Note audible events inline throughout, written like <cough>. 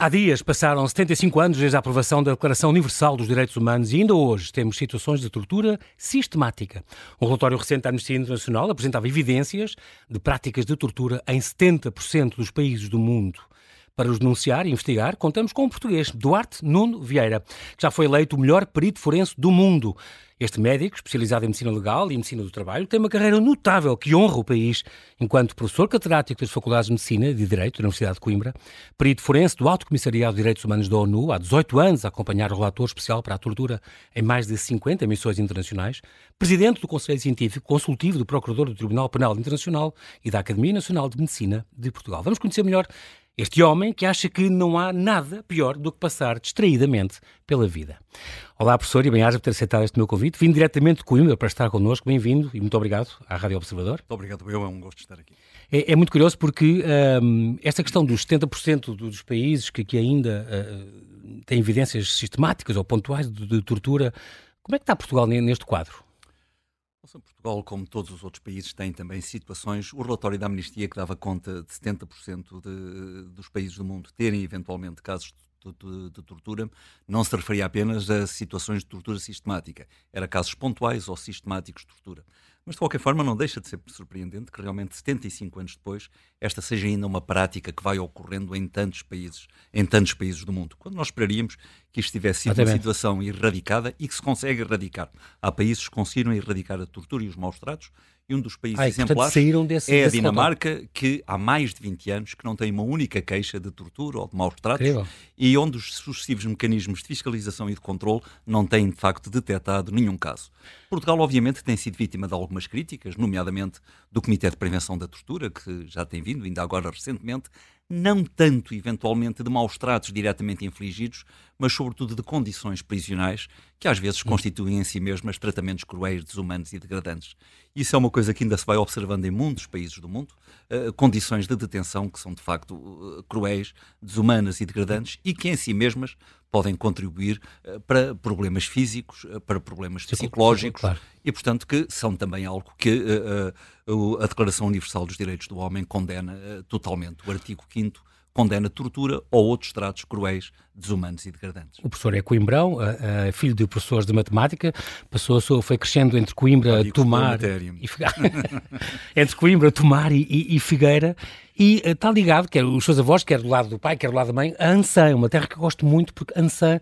Há dias passaram 75 anos desde a aprovação da Declaração Universal dos Direitos Humanos e ainda hoje temos situações de tortura sistemática. Um relatório recente da Amnistia Internacional apresentava evidências de práticas de tortura em 70% dos países do mundo. Para os denunciar e investigar, contamos com um português, Duarte Nuno Vieira, que já foi eleito o melhor perito forense do mundo. Este médico, especializado em medicina legal e medicina do trabalho, tem uma carreira notável que honra o país enquanto professor catedrático das Faculdades de Medicina e de Direito da Universidade de Coimbra, perito forense do Alto Comissariado de Direitos Humanos da ONU, há 18 anos a acompanhar o relator especial para a tortura em mais de 50 missões internacionais, presidente do Conselho Científico Consultivo do Procurador do Tribunal Penal Internacional e da Academia Nacional de Medicina de Portugal. Vamos conhecer melhor este homem que acha que não há nada pior do que passar distraídamente pela vida. Olá, professor, e bem-aja por ter aceitado este meu convite. Vim diretamente de Coimbra para estar connosco. Bem-vindo e muito obrigado à Rádio Observador. Muito obrigado, eu. É um gosto estar aqui. É, é muito curioso porque um, esta questão dos 70% dos países que, que ainda uh, têm evidências sistemáticas ou pontuais de, de tortura, como é que está Portugal neste quadro? Portugal, como todos os outros países, tem também situações. O relatório da Amnistia, que dava conta de 70% de, dos países do mundo terem eventualmente casos de, de, tortura, não se referia apenas a situações de tortura sistemática. Era casos pontuais ou sistemáticos de tortura. Mas, de qualquer forma, não deixa de ser surpreendente que realmente 75 anos depois esta seja ainda uma prática que vai ocorrendo em tantos países, em tantos países do mundo. Quando nós esperaríamos que isto tivesse sido uma situação erradicada e que se consegue erradicar. Há países que conseguiram erradicar a tortura e os maus tratos e um dos países Ai, exemplares desse, é a Dinamarca, que há mais de 20 anos que não tem uma única queixa de tortura ou de maus tratos Incrível. e onde os sucessivos mecanismos de fiscalização e de controle não têm, de facto, detectado nenhum caso. Portugal, obviamente, tem sido vítima de algumas críticas, nomeadamente do Comitê de Prevenção da Tortura, que já tem vindo, ainda agora recentemente, não tanto, eventualmente, de maus tratos diretamente infligidos, mas sobretudo de condições prisionais que às vezes constituem em si mesmas tratamentos cruéis, desumanos e degradantes. Isso é uma coisa que ainda se vai observando em muitos países do mundo, uh, condições de detenção que são de facto uh, cruéis, desumanas e degradantes e que em si mesmas podem contribuir uh, para problemas físicos, para problemas psicológicos claro. e, portanto, que são também algo que a Declaração Universal dos Direitos do Homem condena totalmente. O artigo 5 condena tortura ou outros tratos cruéis, desumanos e degradantes. O professor é Coimbrão, filho de professores de matemática, passou, foi crescendo entre Coimbra, Tomar e <laughs> entre Coimbra, Tomar e, e, e Figueira e está ligado, quer os seus avós, quer do lado do pai, quer do lado da mãe, a Ançã, uma terra que eu gosto muito porque Ançã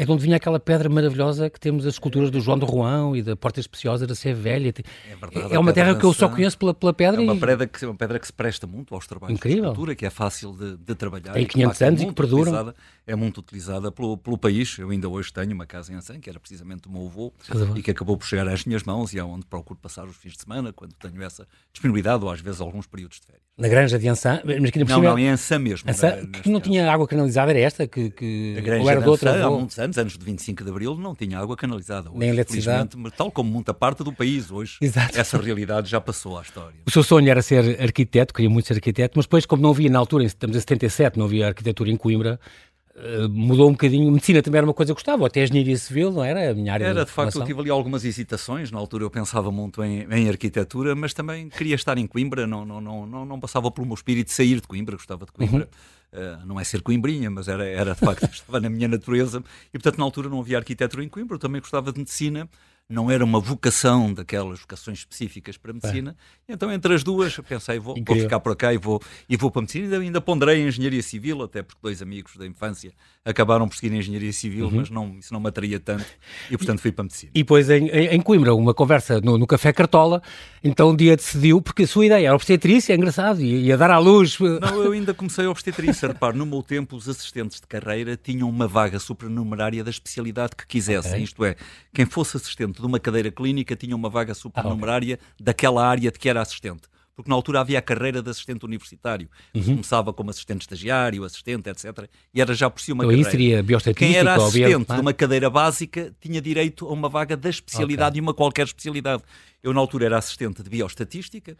é de onde vinha aquela pedra maravilhosa que temos as esculturas do João de Roão e da Porta Especiosa da Sé Velha. É, verdade, é uma terra que eu só conheço pela, pela pedra. É uma, pedra que, uma pedra que se presta muito aos trabalhos Incrível. de escultura, que é fácil de, de trabalhar. Tem 500 anos é e que perduram. É muito utilizada pelo, pelo país. Eu ainda hoje tenho uma casa em Ançã, que era precisamente do meu avô, e que acabou por chegar às minhas mãos e é onde procuro passar os fins de semana, quando tenho essa disponibilidade ou às vezes alguns períodos de férias. Na granja de Ançã? Mas que não, não, em Ançã mesmo. Ançã, que não tinha água canalizada, era esta? Que, que... A granja ou era de, outra, há muitos anos, antes de 25 de Abril, não tinha água canalizada. Hoje, Nem eletricidade. Tal como muita parte do país hoje, Exato. essa realidade já passou à história. O seu sonho era ser arquiteto, queria muito ser arquiteto, mas depois, como não havia na altura, estamos em 77, não havia arquitetura em Coimbra, Uh, mudou um bocadinho. Medicina também era uma coisa que gostava, até engenharia civil, não era? A minha área Era, de, de facto, eu tive ali algumas hesitações. Na altura eu pensava muito em, em, arquitetura, mas também queria estar em Coimbra, não, não, não, não, não passava pelo meu espírito sair de Coimbra, gostava de Coimbra. Uhum. Uh, não é ser coimbrinha, mas era, era de facto, <laughs> estava na minha natureza. E portanto, na altura não havia arquitetura em Coimbra, eu também gostava de medicina não era uma vocação daquelas vocações específicas para a medicina. É. Então, entre as duas, pensei, vou, vou, ficar por cá e vou, e vou para a medicina. Ainda, ainda ponderei engenharia civil, até porque dois amigos da infância acabaram por seguir engenharia civil, uhum. mas não, isso não me atraía tanto e, portanto, fui para a medicina. E depois, em, em Coimbra, uma conversa no, no Café Cartola, então um dia decidiu, porque a sua ideia era obstetrícia, é engraçado, ia, ia dar à luz. Não, eu ainda comecei a obstetrícia. <laughs> Repare, no meu tempo, os assistentes de carreira tinham uma vaga supernumerária da especialidade que quisessem. Okay. Isto é, quem fosse assistente de uma cadeira clínica tinha uma vaga supernumerária ah, okay. daquela área de que era assistente porque na altura havia a carreira de assistente universitário. Uhum. Começava como assistente estagiário, assistente, etc. E era já por si uma então, carreira. seria Quem era assistente bio... de uma cadeira básica tinha direito a uma vaga da especialidade okay. e uma qualquer especialidade. Eu, na altura, era assistente de bioestatística,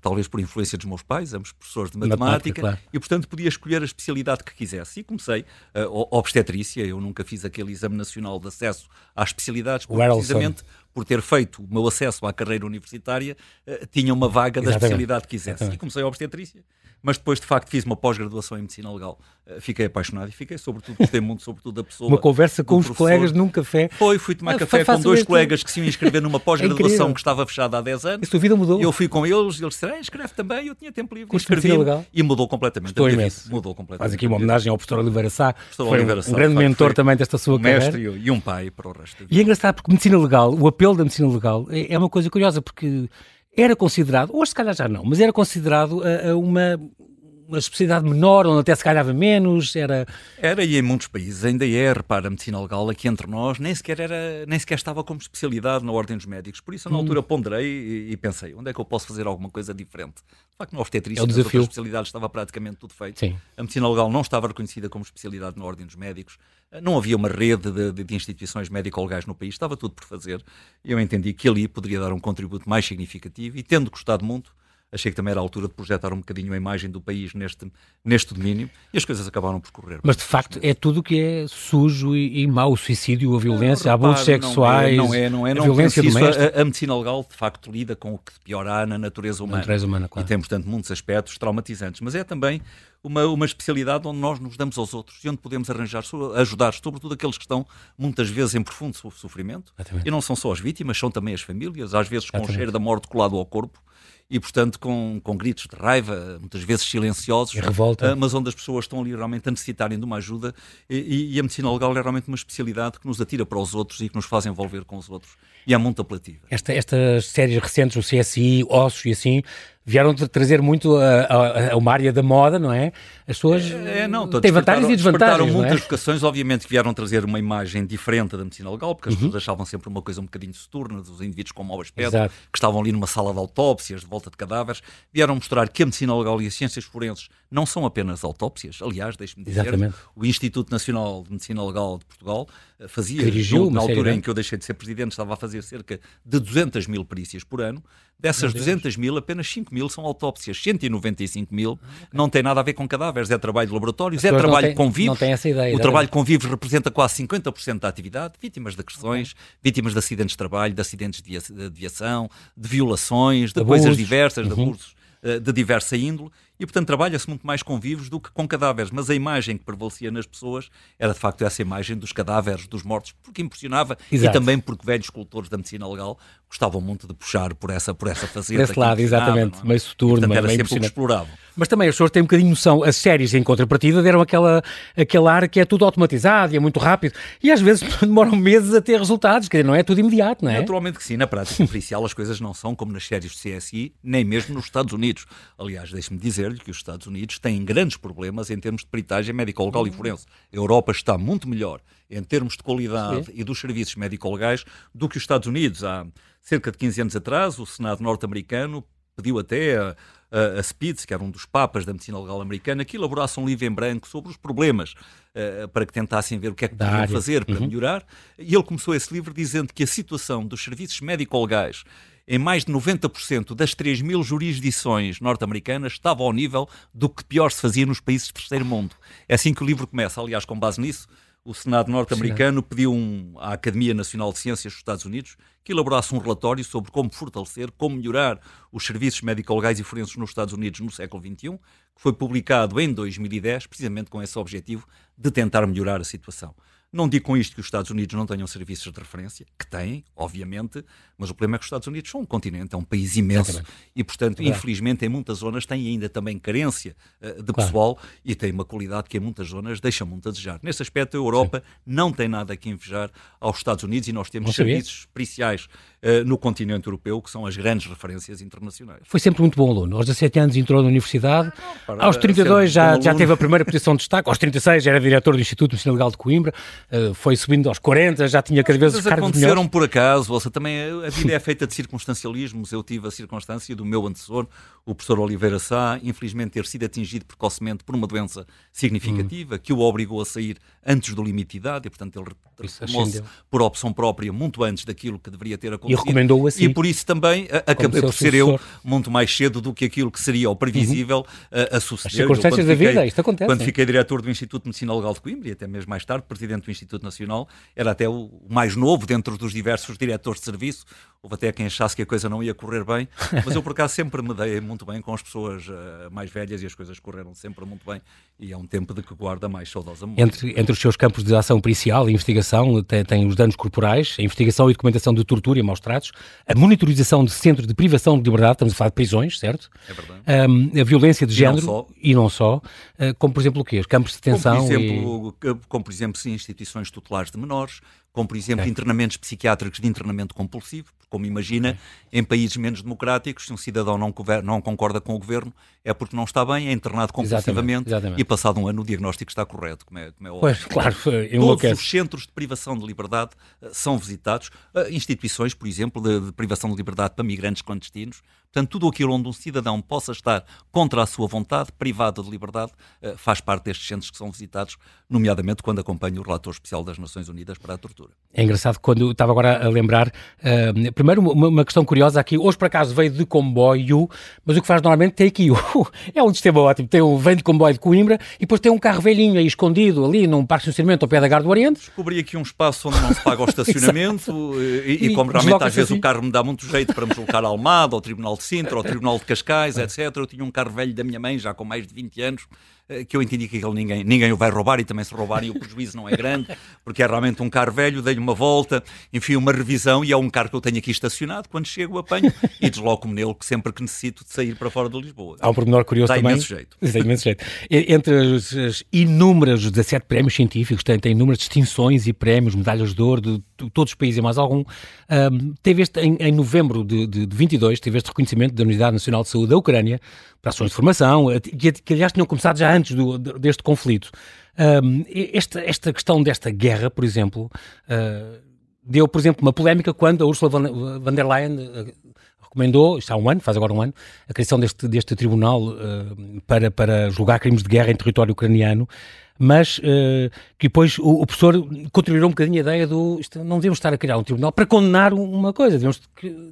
talvez por influência dos meus pais, ambos professores de matemática, matemática claro. e portanto podia escolher a especialidade que quisesse. E comecei uh, obstetrícia, eu nunca fiz aquele exame nacional de acesso às especialidades, precisamente por ter feito o meu acesso à carreira universitária, uh, tinha uma vaga da especialidade que quisesse. Exatamente. E comecei a obstetrícia mas depois de facto fiz uma pós-graduação em medicina legal. Uh, fiquei apaixonado e fiquei, sobretudo, gostei muito, sobretudo da pessoa. Uma conversa com os professor. colegas num café. Foi, fui tomar ah, café com dois colegas que se iam inscrever numa <laughs> pós-graduação é que estava fechada há 10 anos. E a tua vida mudou? Eu fui com eles eles disseram: ah, escreve também. Eu tinha tempo livre, escrevi e mudou completamente. Estou imenso. Mudou completamente. Faz aqui uma homenagem ao professor Oliveira Sá. Professor foi Oliveira Sá, um grande mentor também desta sua um carreira. mestre e um pai para o resto. E é engraçado porque medicina legal, o apelo da medicina legal é, é uma coisa curiosa porque era considerado, hoje se calhar já não, mas era considerado a, a uma uma especialidade menor, onde até se calhava menos? Era... era e em muitos países ainda é. Repara, a medicina legal aqui entre nós nem sequer, era, nem sequer estava como especialidade na Ordem dos Médicos. Por isso, na hum. altura, ponderei e, e, pensei: onde é que eu posso fazer alguma coisa diferente? De facto, na obstetrícia, é nas outras especialidades, estava praticamente tudo feito. Sim. A medicina legal não estava reconhecida como especialidade na Ordem dos Médicos. Não havia uma rede de, de, instituições médico-legais no país, estava tudo por fazer. Eu entendi que ali poderia dar um contributo mais significativo e, tendo gostado muito, achei que também era a altura de projetar um bocadinho a imagem do país neste, neste domínio e as coisas acabaram por correr. Mas de facto é tudo que é sujo e, e mau, o suicídio, a violência, abusos sexuais, não é, não é, não é, a violência doméstica. A, a, medicina legal de facto lida com o que pior há na natureza humana. Na natureza humana claro. E tem, portanto, muitos aspectos traumatizantes, mas é também uma, uma especialidade onde nós nos damos aos outros e onde podemos arranjar, ajudar, sobretudo aqueles que estão muitas vezes em profundo sofrimento. Exatamente. E não são só as vítimas, são também as famílias, às vezes com Exatamente. o cheiro da morte colado ao corpo e, portanto, com, com gritos de raiva, muitas vezes silenciosos, revolta. Uh, mas onde as pessoas estão ali realmente a necessitarem de uma ajuda. E, e, a medicina legal é realmente uma especialidade que nos atira para os outros e que nos faz envolver com os outros. E é muito apelativa. Esta, estas séries recentes, o CSI, Ossos e assim, vieram trazer muito a, a, a, uma área da moda, não é? As pessoas é, não, têm vantagens e desvantagens. Não é? muitas vocações, obviamente, que vieram trazer uma imagem diferente da medicina legal, porque as uhum. pessoas achavam sempre uma coisa um bocadinho soturna, dos indivíduos com mau aspecto, Exato. que estavam ali numa sala de autópsias, de volta de cadáveres, vieram mostrar que a medicina legal e as ciências forenses não são apenas autópsias. Aliás, deixe-me dizer, Exatamente. o Instituto Nacional de Medicina Legal de Portugal eh, fazia, Dirigiu na altura em que eu deixei de ser presidente, estava a fazer cerca de 200 mil perícias por ano. Dessas 200 mil, apenas 5 mil são autópsias, 195 mil ah, não tem nada a ver com cadáveres, é trabalho de laboratórios, é trabalho tem, com vivos. Não tem essa ideia. O trabalho com vivos representa quase 50% da atividade, vítimas de agressões, okay. vítimas de acidentes de trabalho, de acidentes de aviação, de violações, de, coisas diversas, uhum. de abusos eh, de diversa índole e, portanto, trabalha-se muito mais com vivos do que com cadáveres. Mas a imagem que prevalecia nas pessoas era, de facto, essa imagem dos cadáveres, dos mortos, porque impressionava Exato. e também porque velhos escultores da medicina legal gostavam muito de puxar por essa, por essa faceta. Desse lado, exatamente, é? meio soturno, portanto, era meio sempre o que exploravam. Mas também as pessoas têm um bocadinho noção, as séries em contrapartida deram aquela, aquele ar que é tudo automatizado e é muito rápido e às vezes <laughs> demoram meses a ter resultados, quer dizer, não é tudo imediato, não é? Naturalmente que sim, na prática <laughs> policial as coisas não são como nas séries de CSI, nem mesmo nos Estados Unidos. Aliás, deixe-me dizer-lhe que os Estados Unidos têm grandes problemas em termos de peritagem médico-legal e forense. A Europa está muito melhor em termos de qualidade sim. e dos serviços médico-legais do que os Estados Unidos. Há cerca de 15 anos atrás, o Senado norte-americano pediu até a, a, a Spitz, que era um dos papas da medicina legal americana, que elaborasse um livro em branco sobre os problemas uh, para que tentassem ver o que é que podiam fazer para uhum. melhorar. E ele começou esse livro dizendo que a situação dos serviços médico-legais em mais de 90% das 3 mil jurisdições norte-americanas estava ao nível do que pior se fazia nos países de terceiro mundo. É assim que o livro começa, aliás, com base nisso, o Senado norte-americano pediu um, à Academia Nacional de Ciências dos Estados Unidos que elaborasse um relatório sobre como fortalecer, como melhorar os serviços médico-legais e forenses nos Estados Unidos no século XXI, que foi publicado em 2010, precisamente com esse objetivo de tentar melhorar a situação. Não digo com isto que os Estados Unidos não tenham serviços de referência, que têm, obviamente, mas o problema é que os Estados Unidos são um continente, é um país imenso Exatamente. e, portanto, infelizmente, em muitas zonas têm ainda também carência uh, de claro. pessoal e tem uma qualidade que em muitas zonas deixa muito a desejar. Nesse aspecto, a Europa Sim. não tem nada que invejar aos Estados Unidos e nós temos serviços periciais uh, no continente europeu que são as grandes referências internacionais. Foi sempre muito bom aluno. Aos 17 anos entrou na universidade, para, aos 32 já, já teve a primeira posição de destaque, aos 36 era diretor do Instituto de Medicina Legal de Coimbra, uh, foi subindo aos 40, já tinha cada vez os cargos aconteceram por acaso, ouça, também a vida <laughs> é feita de circunstancialismos. Eu tive a circunstância do meu antecessor, o professor Oliveira Sá, infelizmente ter sido atingido precocemente por uma doença significativa hum. que o obrigou a sair antes do limite de idade e, portanto, ele reformou-se por opção própria muito antes daquilo que deveria ter acontecido. E recomendou-o assim. E por isso também acabei por ser eu muito mais cedo do que aquilo que seria o previsível uhum. a, a suceder. As circunstâncias da vida, isto acontece. Quando fiquei diretor do Instituto de Medicina Legal de Coimbra e até mesmo mais tarde presidente do Instituto Nacional, era até o mais novo dentro dos diversos diretores de serviço, Houve até quem achasse que a coisa não ia correr bem, mas eu por acaso sempre me dei muito bem com as pessoas uh, mais velhas e as coisas correram sempre muito bem e é um tempo de que guarda mais saudosa memória. Entre, entre os seus campos de ação pericial e investigação tem, tem, os danos corporais, a investigação e documentação de tortura e maus tratos, a monitorização de centros de privação de liberdade, estamos a falar de prisões, certo? É verdade. Um, a violência de e género não e não só, uh, como por exemplo o quê? Os campos de detenção como por exemplo, e... como por exemplo sim, instituições tutelares de menores, como por exemplo okay. internamentos psiquiátricos de internamento compulsivo, como imagina, okay. em países menos democráticos, se um cidadão não, não, concorda com o governo, é porque não está bem, é internado compulsivamente exatamente, exatamente. e passado um ano o diagnóstico está correto, como é, como é óbvio. Pois, claro, Todos os centros de privação de liberdade uh, são visitados, uh, instituições, por exemplo, de, de privação de liberdade para migrantes clandestinos, Portanto, tudo aquilo onde um cidadão possa estar contra a sua vontade, privado de liberdade, uh, faz parte destes centros que são visitados, nomeadamente quando acompanha o relator especial das Nações Unidas para a tortura. É engraçado quando estava agora a lembrar, uh, primeiro uma, uma, questão curiosa aqui, hoje por acaso veio de comboio, mas o que faz normalmente tem aqui, <laughs> é um sistema ótimo, tem um, vem de comboio de Coimbra e depois tem um carro velhinho aí escondido ali num parque de estacionamento ao pé da Gar do Oriente. Descobri aqui um espaço onde não se paga o <laughs> estacionamento e, e, e, como realmente às vezes assim. o carro me dá muito jeito para me deslocar a Almada, ao Tribunal de Sintra, ao Tribunal de Cascais, <laughs> etc. Eu tinha um carro velho da minha mãe, já com mais de 20 anos, que eu entendi que aquele ninguém, ninguém o vai roubar e também se roubarem o prejuízo não é grande, <laughs> porque é realmente um carro velho, dei-lhe uma volta, enfim, uma revisão e é um carro que eu tenho aqui estacionado, quando chego apanho e desloco-me nele sempre que necessito de sair para fora de Lisboa. Há um pormenor curioso Dá também. Imenso jeito. <laughs> Dá imenso jeito. Entre as, as inúmeras 17 prémios científicos, tem, tem inúmeras distinções e prémios, medalhas de ouro de, de todos os países e mais algum, um, teve este, em, em novembro de, de, de 22, teve este reconhecimento da Unidade Nacional de Saúde da Ucrânia, para ações de formação, eh, que, que aliás tinham começado já antes do, deste conflito. Um, esta, esta questão desta guerra, por exemplo, uh, deu, por exemplo, uma polémica quando a Ursula von der Leyen uh, recomendou, isto há um ano, faz agora um ano, a criação deste, deste tribunal uh, para, para julgar crimes de guerra em território ucraniano mas uh, que depois o, o, professor contribuiu um bocadinho a ideia do isto, não devemos estar a criar um tribunal para condenar uma coisa, devemos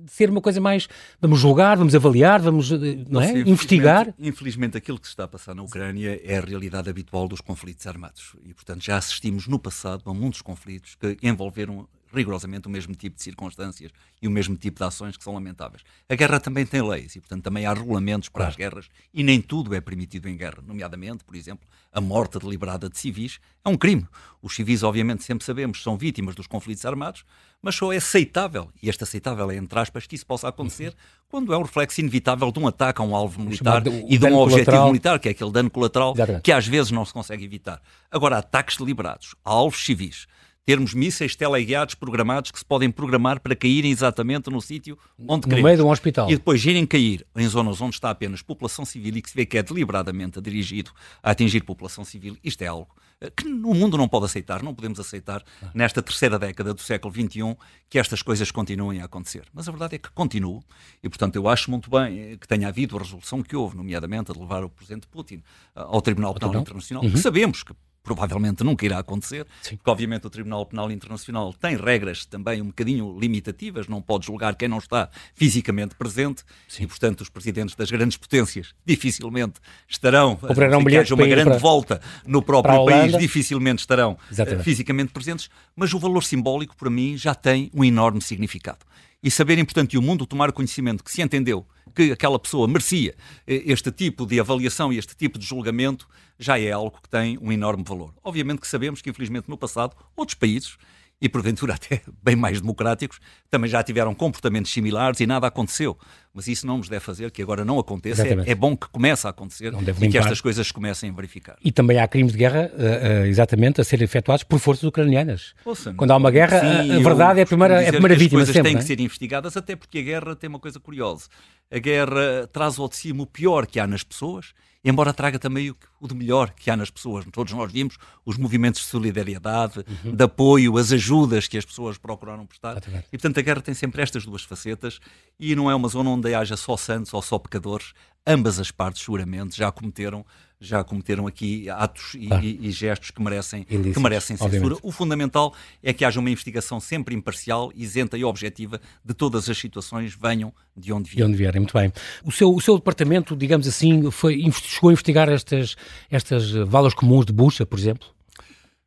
ser uma coisa mais vamos julgar, vamos avaliar, vamos eh, não é? investigar. Infelizmente, infelizmente aquilo que se está a passar na Ucrânia é a realidade habitual dos conflitos armados e portanto já assistimos no passado a muitos conflitos que envolveram rigorosamente o mesmo tipo de circunstâncias e o mesmo tipo de ações que são lamentáveis. A guerra também tem leis e, portanto, também há regulamentos para claro. as guerras e nem tudo é permitido em guerra. Nomeadamente, por exemplo, a morte deliberada de civis é um crime. Os civis, obviamente, sempre sabemos, são vítimas dos conflitos armados, mas só é aceitável, e este aceitável é entre aspas, que isso possa acontecer uhum. quando é um reflexo inevitável de um ataque a um alvo militar e de um objetivo colateral. militar, que é aquele dano colateral Exatamente. que às vezes não se consegue evitar. Agora, ataques deliberados a alvos civis termos mísseis teleguiados programados que se podem programar para caírem exatamente no sítio onde no queremos. meio de um hospital. E depois irem cair em zonas onde está apenas população civil e que se vê que é deliberadamente dirigido a atingir população civil. Isto é algo eh, que o mundo não pode aceitar, não podemos aceitar nesta terceira década do século XXI que estas coisas continuem a acontecer. Mas a verdade é que continuam e, portanto, eu acho muito bem eh, que tenha havido a resolução que houve, nomeadamente a de levar o Presidente Putin eh, ao Tribunal Penal Internacional, uhum. que sabemos que provavelmente nunca irá acontecer, Sim. porque obviamente o Tribunal Penal Internacional tem regras também um bocadinho limitativas, não pode julgar quem não está fisicamente presente Sim. e, portanto, os presidentes das grandes potências dificilmente estarão, Operarão que haja uma grande para, volta no próprio país, dificilmente estarão eh, Exatamente. fisicamente presentes, mas o valor simbólico, para mim, já tem um enorme significado. E saberem, portanto, e o mundo tomar conhecimento que se entendeu que aquela pessoa merecia eh, este tipo de avaliação e este tipo de julgamento, já é algo que tem um enorme valor. Obviamente que sabemos que, infelizmente, no passado, outros países, e porventura <laughs> até bem mais democráticos, também já tiveram comportamentos similares e nada aconteceu. Mas isso não nos deve fazer que agora não aconteça. É, é, bom que comece a acontecer e que estas coisas comecem a verificar. E também há crimes de guerra, uh, uh, exatamente, a serem efetuados por forças ucranianas. Ouça, Quando há uma guerra, sim, a, a verdade é a primeira, é a primeira vítima. As coisas sempre, têm que é? ser investigadas, até porque a guerra tem uma coisa curiosa. A guerra traz ao de cima o pior que há nas pessoas embora traga também o, o de melhor que há nas pessoas. Todos nós vimos os movimentos de solidariedade, uhum. de apoio, as ajudas que as pessoas procuraram prestar. Exatamente. E, portanto, a guerra tem sempre estas duas facetas e não é uma zona onde haja só santos ou só pecadores. Ambas as partes, seguramente, já cometeram já cometeram aqui atos e, ah. e, e gestos que merecem, que merecem censura. Obviamente. O fundamental é que haja uma investigação sempre imparcial, isenta e objetiva de todas as situações, venham de onde vierem. De onde vierem, muito bem. O seu, o seu departamento, digamos assim, foi, chegou a investigar estas, estas valas comuns de bucha, por exemplo?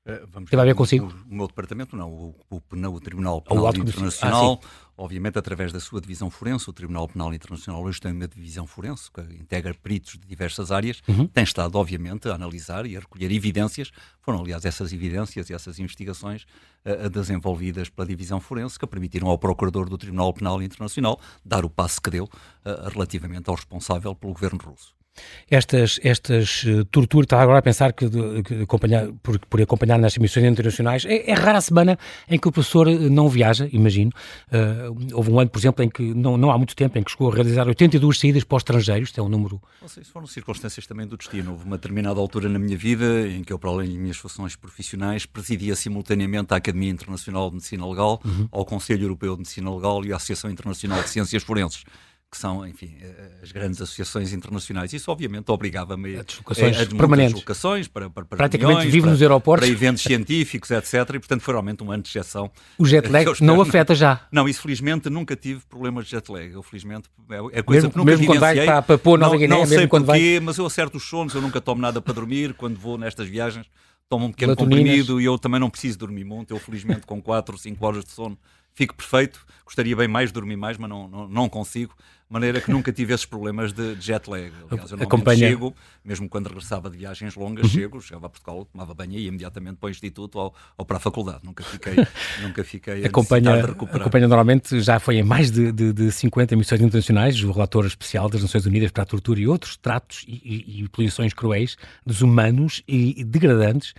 Uh, vamos Teve a ver consigo? O, o, meu departamento, não. O, o, o Tribunal Penal o Internacional, ah, obviamente através da sua divisão forense, o Tribunal Penal Internacional hoje tem uma divisão forense que integra peritos de diversas áreas, uhum. tem estado, obviamente, a analisar e a recolher evidências. Foram, aliás, essas evidências e essas investigações uh, desenvolvidas pela divisão forense que permitiram ao Procurador do Tribunal Penal Internacional dar o passo que deu uh, relativamente ao responsável pelo governo russo estas, estas uh, torturas, estava agora a pensar que, que acompanhar, por, por, acompanhar nas emissões internacionais, é, é, rara a semana em que o professor eh, não viaja, imagino. Uh, houve um ano, por exemplo, em que não, não há muito tempo, em que chegou a realizar 82 saídas para o estrangeiro, isto é um número... Não sei, foram circunstâncias também do destino. Houve uma determinada altura na minha vida em que eu, para além das minhas funções profissionais, presidia simultaneamente a Academia Internacional de Medicina Legal, uhum. ao Conselho Europeu de Medicina Legal e à Associação Internacional de Ciências Forenses que são, enfim, eh, eh, as grandes associações internacionais. Isso, obviamente, obrigava-me a deslocações a, a permanentes. deslocações para, para, para Praticamente reuniões, vive para, nos aeroportos. Para eventos científicos, etc. E, portanto, foi realmente um ano de exceção. O jet lag <laughs> não afeta já? Não, isso, felizmente, nunca tive problemas de jet lag. Eu, felizmente, é, é coisa mesmo, que nunca Mesmo quando vai para Papua Nova Guiné, não, não sei porquê, vai... mas eu acerto os sonos, eu nunca tomo nada para dormir quando vou nestas viagens. Tomo um pequeno comprimido e eu também não preciso dormir muito. Eu, felizmente, com 4 ou 5 horas de sono, fico perfeito. Gostaria bem mais de dormir mais, mas não, não, não consigo maneira que nunca tive esses problemas de jet lag. Aliás, eu Acompanha... chego, mesmo quando regressava de viagens longas, uhum. chego, chegava a Portugal, tomava banho e ia imediatamente para o Instituto ou, ou para a faculdade. Nunca fiquei, <laughs> nunca fiquei a acompanha, de recuperar. Acompanha normalmente, já foi em mais de, de, de 50 emissões internacionais, o relator especial das Nações Unidas para a Tortura e outros tratos e, e, e punições cruéis, desumanos e, e degradantes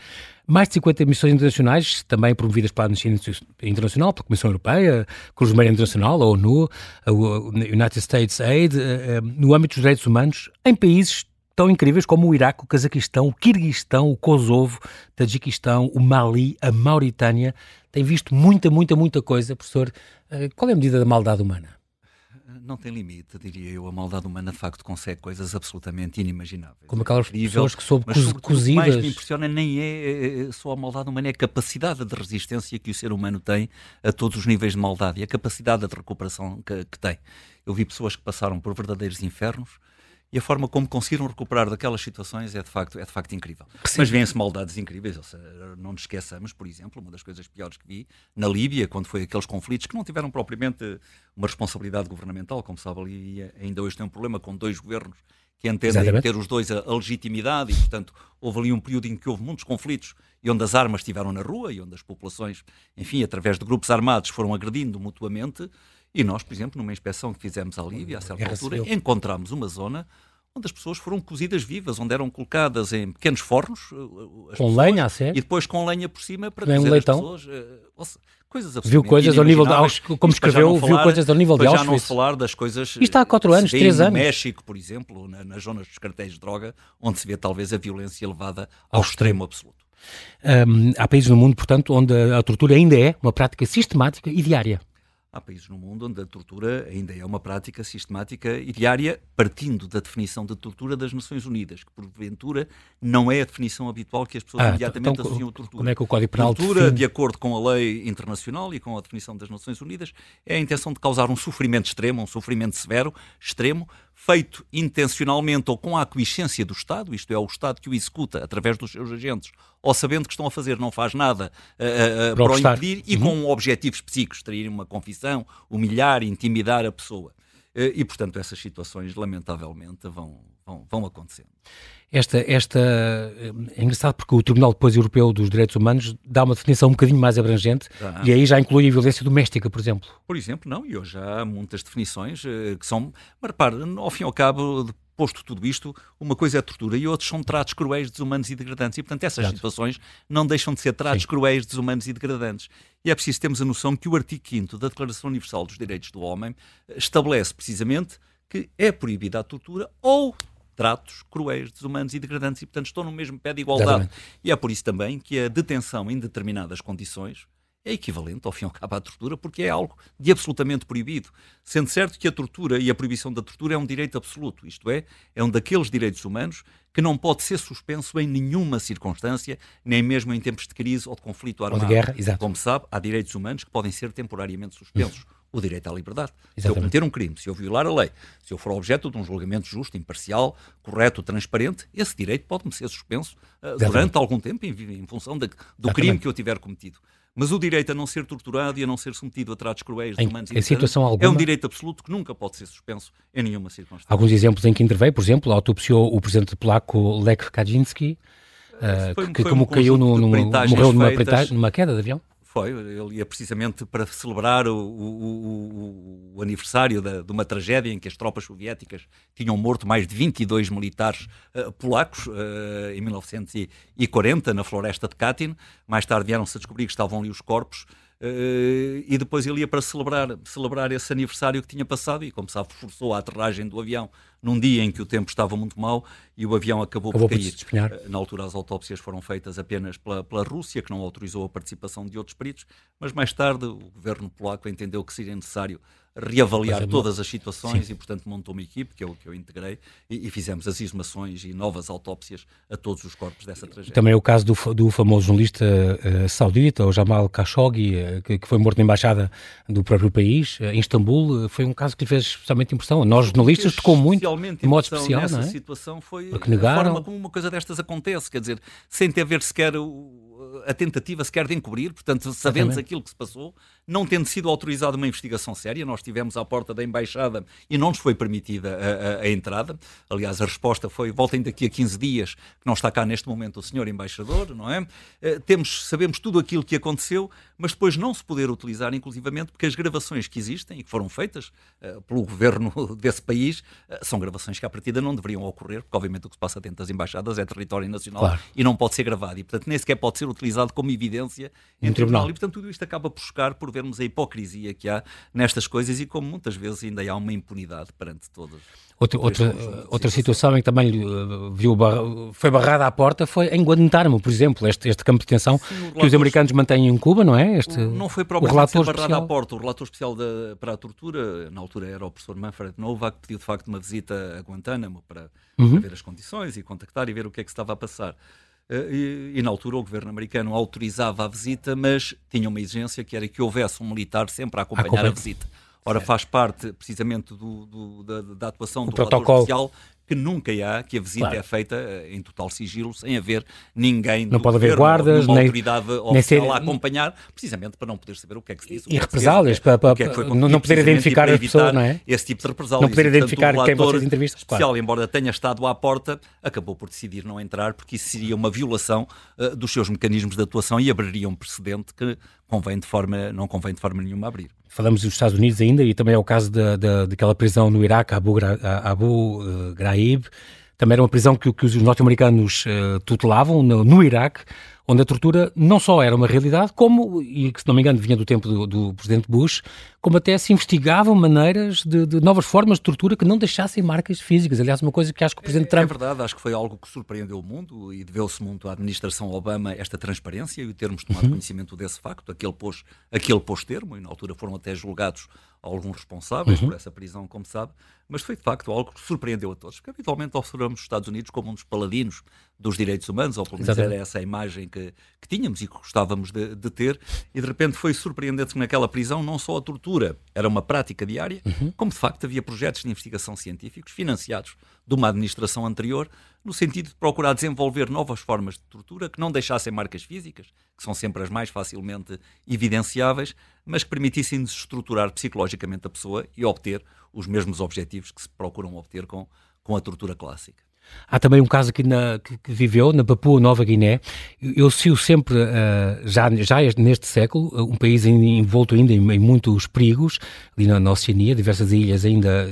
mais de 50 missões internacionais, também promovidas pela Amnistia Internacional, pela Comissão Europeia, Cruz Vermelha Internacional, a ONU, a United States Aid, eh, eh, no âmbito dos direitos humanos, em países tão incríveis como o Iraque, o Cazaquistão, o Quirguistão, o Kosovo, o Tajiquistão, o Mali, a Mauritânia. Tem visto muita, muita, muita coisa. Professor, eh, qual é a medida da maldade humana? Não tem limite, diria eu. A maldade humana, de facto, consegue coisas absolutamente inimagináveis. Como aquelas é pessoas que soube cozidas. O que mais me impressiona nem é, é, é só a maldade humana, é a capacidade de resistência que o ser humano tem a todos os níveis de maldade e a capacidade de recuperação que, que tem. Eu vi pessoas que passaram por verdadeiros infernos, e a forma como conseguiram recuperar daquelas situações é de facto, é de facto incrível. Sim. Mas vêm-se maldades incríveis, seja, não nos esqueçamos, por exemplo, uma das coisas piores que vi na Líbia, quando foi aqueles conflitos que não tiveram propriamente uma responsabilidade governamental, como sabe ali ainda hoje tem um problema com dois governos que entendem ter os dois a, a, legitimidade e, portanto, houve ali um período em que houve muitos conflitos e onde as armas estiveram na rua e onde as populações, enfim, através de grupos armados foram agredindo mutuamente e nós, por exemplo, numa inspeção que fizemos à Líbia, a certa altura, encontramos uma zona onde as pessoas foram cozidas vivas, onde eram colocadas em pequenos fornos. Uh, uh, com pessoas, lenha, a sério? E depois com lenha por cima para cozer leitão. as pessoas. Uh, coisas Viu coisas ao nível de como escreveu, viu coisas ao nível de Auschwitz. já não falar das coisas. Isto está há 4 anos, 3 anos. No México, por exemplo, na, nas zonas dos cartéis de droga, onde se vê talvez a violência elevada ao, ao extremo absoluto. Um, há países no mundo, portanto, onde a tortura ainda é uma prática sistemática e diária. Há países no mundo onde a tortura ainda é uma prática sistemática e diária, partindo da definição de tortura das Nações Unidas, que porventura não é a definição habitual que as pessoas ah, imediatamente então, associam a tortura. Como é que o Código Penal Tortura, define? de acordo com a lei internacional e com a definição das Nações Unidas, é a intenção de causar um sofrimento extremo, um sofrimento severo, extremo, feito intencionalmente ou com a aquiescência do Estado, isto é, o Estado que o executa através dos seus agentes, ou sabendo que estão a fazer não faz nada uh, uh, para, o impedir, e uhum. com objetivos psíquicos, extrair uma confissão, humilhar, intimidar a pessoa. Uh, e, portanto, essas situações, lamentavelmente, vão, vão, vão acontecendo. Esta, esta, é engraçado porque o Tribunal depois Europeu dos Direitos Humanos dá uma definição um bocadinho mais abrangente ah. e aí já inclui a violência doméstica, por exemplo. Por exemplo, não, e hoje há muitas definições uh, que são, mas repare, ao fim e ao cabo, posto tudo isto, uma coisa é tortura e outros são tratos cruéis, desumanos e degradantes. E, portanto, essas Exato. situações não deixam de ser tratos Sim. cruéis, desumanos e degradantes. E é preciso termos a noção que o artigo 5 da Declaração Universal dos Direitos do Homem eh, estabelece precisamente que é proibida a tortura ou tratos cruéis, desumanos e degradantes e, portanto, estão no mesmo pé de igualdade. Exatamente. E é por isso também que a detenção em determinadas condições é equivalente, ao fim e ao cabo, à tortura, porque é algo de absolutamente proibido. Sendo certo que a tortura e a proibição da tortura é um direito absoluto, isto é, é um daqueles direitos humanos que não pode ser suspenso em nenhuma circunstância, nem mesmo em tempos de crise ou de conflito armado. Ou de guerra, exato. Como sabe, há direitos humanos que podem ser temporariamente suspensos. o direito à liberdade. Exatamente. Se eu cometer um crime, se eu violar a lei, se eu for objeto de um julgamento justo, imparcial, correto, transparente, esse direito pode-me ser suspenso uh, durante algum tempo em, em função de, do Exatamente. crime que eu tiver cometido. Mas o direito a não ser torturado e a não ser submetido a tratos cruéis, em, humanos em situação alguma, é um direito absoluto que nunca pode ser suspenso em nenhuma circunstância. Alguns exemplos em que interveio, por exemplo, autopsiou o presidente polaco Lech Kaczynski, uh, que, como um caiu no, numa, morreu numa, numa queda de avião. Foi, ele ia precisamente para celebrar o, o, o aniversário de, de, uma tragédia em que as tropas soviéticas tinham morto mais de 22 militares uh, polacos uh, em 1940 na floresta de Katyn. Mais tarde vieram-se a descobrir que estavam ali os corpos Uh, e depois ele ia para celebrar, celebrar esse aniversário que tinha passado e, como sabe, forçou a aterragem do avião num dia em que o tempo estava muito mau e o avião acabou, acabou por cair. Por uh, na altura as autópsias foram feitas apenas pela, pela Rússia, que não autorizou a participação de outros peritos, mas mais tarde o governo polaco entendeu que seria necessário reavaliar todas as situações Sim. e, portanto, montou uma equipe que eu, que eu integrei e, e, fizemos as exumações e novas autópsias a todos os corpos dessa tragédia. Também é o caso do, do famoso jornalista uh, saudita, o Jamal Khashoggi, uh, que, que, foi morto na embaixada do próprio país, uh, em Istambul. foi um caso que lhe fez especialmente impressão. Nós, jornalistas, tocou muito, de modo especial. Nessa não é? situação foi Porque negaram. a forma como uma coisa destas acontece, quer dizer, sem ter a ver sequer o a tentativa sequer de encobrir, portanto, sabendo aquilo que se passou, não tendo sido autorizada uma investigação séria, nós estivemos à porta da embaixada e não nos foi permitida a, a, a, entrada. Aliás, a resposta foi: voltem daqui a 15 dias, que não está cá neste momento o senhor embaixador, não é? Uh, temos, sabemos tudo aquilo que aconteceu, mas depois não se poder utilizar, inclusivamente, porque as gravações que existem e que foram feitas uh, pelo governo <laughs> desse país uh, são gravações que à partida não deveriam ocorrer, porque obviamente o que se passa dentro das embaixadas é território nacional claro. e não pode ser gravado e, portanto, nem sequer pode ser utilizado como evidência em um tribunal. tribunal. E, portanto, tudo isto acaba por chocar por vermos a hipocrisia que há nestas coisas e como muitas vezes ainda há uma impunidade perante todas. Outra, outra, outra situação em que também viu, foi barrada à porta foi em Guantánamo, por exemplo, este, este campo de detenção Sim, que os americanos mantêm em Cuba, não é? Este, não foi propriamente barrada especial. à porta. O relator especial de, para a tortura, na altura era o professor Manfred Novak, pediu de facto uma visita a Guantánamo para, uhum. para ver as condições e contactar e ver o que é que estava a passar. Eh, e, e, na altura o governo americano autorizava a visita, mas tinha uma exigência que era que houvesse um militar sempre a acompanhar a, a visita. Ora, faz parte precisamente do, do, da, da, atuação o do protocolo oficial que nunca há, que a visita claro. é feita eh, em total sigilo, sem haver ninguém não pode haver guardas, nem, autoridade oficial ser... a acompanhar, precisamente para não poder saber o que é que se disse. E represálias, para, para, que é que não, poder identificar as pessoas, não é? Esse tipo de represálias. Não poder identificar quem vocês entrevistam. especial, claro. embora tenha estado à porta, acabou por decidir não entrar, porque isso seria uma violação uh, dos seus mecanismos de atuação e abriria um precedente que convém de forma, não convém de forma nenhuma abrir. Falamos dos Estados Unidos ainda e também é o caso da, da, daquela prisão no Iraque, Abu, Abu uh, Ghraib. Também era uma prisão que, que os norte-americanos uh, tutelavam no, no Iraque onde a tortura não só era uma realidade, como, e que se não me engano vinha do tempo do, do presidente Bush, como até se investigavam maneiras de, de, novas formas de tortura que não deixassem marcas físicas. Aliás, uma coisa que acho que o presidente é, Trump... É verdade, acho que foi algo que surpreendeu o mundo e deveu-se muito à administração Obama esta transparência e termos tomado uhum. conhecimento desse facto, aquele pôs, aquele pôs termo, e na altura foram até julgados alguns responsáveis uhum. por essa prisão, como sabe, mas foi de facto algo que surpreendeu a todos, porque habitualmente observamos os Estados Unidos como um dos paladinos dos direitos humanos, ou pelo menos era essa a imagem que, que tínhamos e que gostávamos de, de, ter, e de repente foi surpreendente que naquela prisão não só a tortura era uma prática diária, uhum. como de facto havia projetos de investigação científicos financiados de uma administração anterior, no sentido de procurar desenvolver novas formas de tortura que não deixassem marcas físicas, que são sempre as mais facilmente evidenciáveis, mas que permitissem desestruturar psicologicamente a pessoa e obter os mesmos objetivos que se procuram obter com, com a tortura clássica. Há também um caso aqui na, que, que viveu na Papua Nova Guiné. Eu sigo sempre, uh, já, já neste século, um país envolto ainda em, em, muitos perigos, ali na, na Oceania, diversas ilhas ainda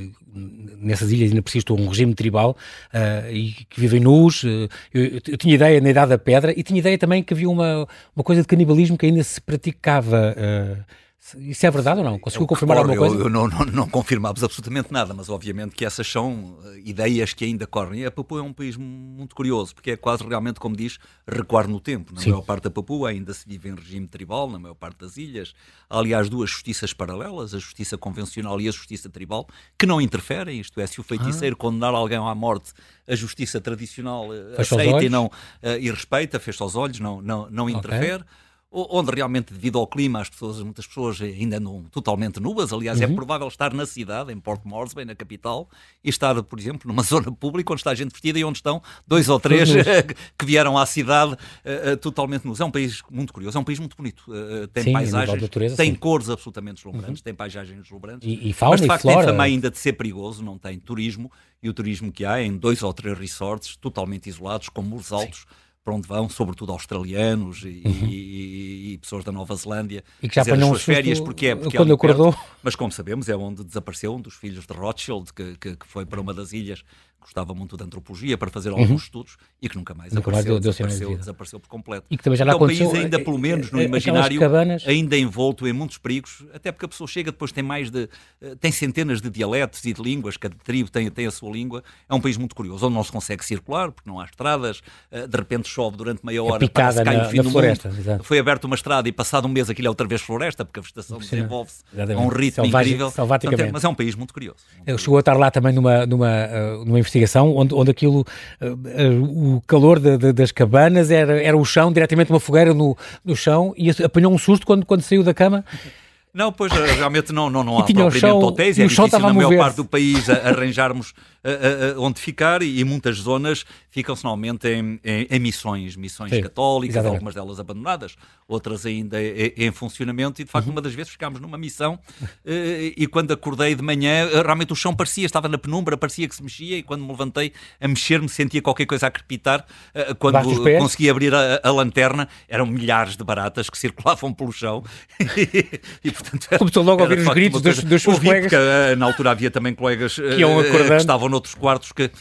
nessas ilhas ainda persiste um regime tribal uh, e que vivem nus. Uh, eu, eu, tinha ideia na Idade da Pedra e tinha ideia também que havia uma, uma coisa de canibalismo que ainda se praticava. Uh, isso é verdade ou não? Conseguiu confirmar alguma coisa? Eu, eu não, não, não, confirmamos absolutamente nada, mas obviamente que essas são ideias que ainda correm. E a Papua é um país muito curioso, porque é quase realmente, como diz, recuar no tempo. Na Sim. maior parte da Papua ainda se vive em regime tribal, na maior parte das ilhas. Há, aliás, duas justiças paralelas, a justiça convencional e a justiça tribal, que não interferem. Isto é, se o feiticeiro ah. condenar alguém à morte, a justiça tradicional eh, fecha aceita e, não, uh, e respeita, fecha os olhos, não, não, não interfere. Okay onde realmente, devido ao clima, as pessoas, muitas pessoas ainda andam totalmente nuas. Aliás, é uhum. é provável estar na cidade, em Port Moresby, na capital, e estar, por exemplo, numa <laughs> zona pública onde está gente vestida e onde estão dois ou três <laughs> que vieram à cidade uh, totalmente nus. É um país muito curioso, é um país muito bonito. Uh, tem sim, paisagens, natureza, tem sim. cores absolutamente deslumbrantes, uhum. tem paisagens deslumbrantes. E, e fauna mas de facto flora. tem fama ainda de ser perigoso, não tem turismo, e o turismo que há é em dois ou três resorts totalmente isolados, com muros altos. Sim para onde vão, sobretudo australianos e, uhum. e, e, pessoas da Nova Zelândia, e que já fazer as suas férias, porque é, porque quando é acordou. Perto, mas como sabemos, é onde desapareceu um dos filhos de Rothschild, que, que, que foi para uma das ilhas gostava muito de antropologia para fazer alguns uhum. estudos e que nunca mais nunca apareceu, mais deu, desapareceu, desapareceu por completo. E que também já lá é um país ainda, pelo menos no é, imaginário, cabanas... ainda envolto em muitos perigos, até porque a pessoa chega depois tem mais de eh, tem centenas de dialetos e de línguas, cada tribo tem, tem a sua língua. É um país muito curioso, onde não se consegue circular, porque não há estradas, eh, de repente chove durante meia hora, é parece que cai na, no fim do floresta, mundo. Foi aberta uma estrada e passado um mês aquilo é outra vez floresta, porque a vegetação desenvolve-se a um ritmo Selvagem, incrível. Então, mas é um país muito curioso. Eu chegou a estar lá também numa, numa, eh, numa investigação onde, onde aquilo, uh, o calor de, de, das cabanas era, era o chão, diretamente uma fogueira no, no chão, e apanhou um susto quando, quando saiu da cama. Não, pois eh, realmente não, não, não <laughs> há propriamente chão, hotéis, é difícil na maior parte do país arranjarmos uh, uh, onde ficar e, e, muitas zonas ficam-se normalmente em, em, em, missões, missões Sim, católicas, exatamente. algumas delas abandonadas, outras ainda em, em funcionamento e de facto uhum. uma das vezes ficámos numa missão e quando acordei de manhã realmente o chão parecia, estava na penumbra, parecia que se mexia e quando me levantei a mexer-me sentia qualquer coisa a crepitar quando consegui abrir a, a, lanterna eram milhares de baratas que circulavam pelo chão <laughs> e, portanto, Começou logo a ouvir os gritos dos, dos seus colegas. Porque, na altura havia também colegas que, que estavam noutros quartos que, que,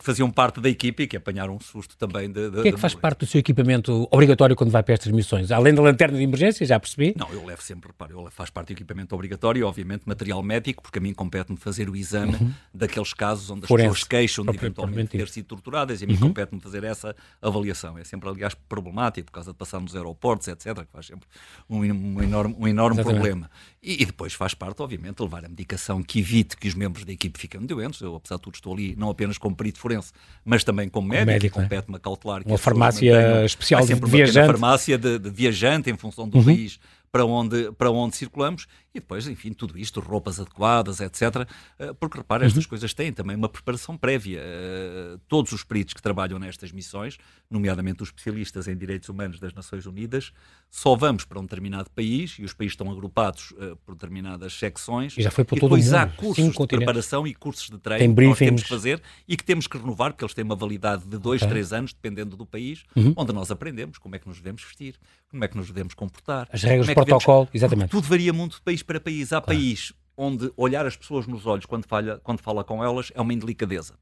faziam parte da equipe e que apanharam um susto também. De, de, o que é que faz parte do seu equipamento obrigatório quando vai para estas missões? Além da lanterna de emergência, já percebi? Não, eu levo sempre, repare, eu faz parte do equipamento obrigatório, obviamente material médico, porque a mim compete-me fazer o exame uhum. daqueles casos onde as Forense, pessoas queixam de eventualmente ter sido torturadas e a mim uhum. compete-me fazer essa avaliação. É sempre, aliás, problemático por causa de passar nos aeroportos, etc., que faz sempre um, um enorme, um enorme problema. E, e, depois faz parte, obviamente, levar a medicação que evite que os membros da equipe fiquem doentes. Eu, apesar de tudo, estou ali não apenas como perito forense, mas também como médico, médico né? compete-me a cautelar. Uma farmácia especial de viajante. Uma farmácia de, de, viajante em função do uhum. país para onde, para onde circulamos e depois, enfim, tudo isto, roupas adequadas, etc. Eh, porque, repara, estas uhum. coisas têm também uma preparação prévia. Eh, todos os peritos que trabalham nestas missões, nomeadamente os especialistas em direitos humanos das Nações Unidas, só vamos para um determinado país e os países estão agrupados uh, por determinadas secções. E já foi por todo o mundo. há cursos de preparação e cursos de treino que nós temos que fazer e que temos que renovar, porque eles têm uma validade de dois, okay. três anos, dependendo do país, uhum. onde nós aprendemos como é que nos devemos vestir, como é que nos devemos comportar. As regras é de protocolo, devemos... exatamente. Tudo varia muito de país para país. Há claro. país onde olhar as pessoas nos olhos quando, falha, quando fala com elas é uma indelicadeza.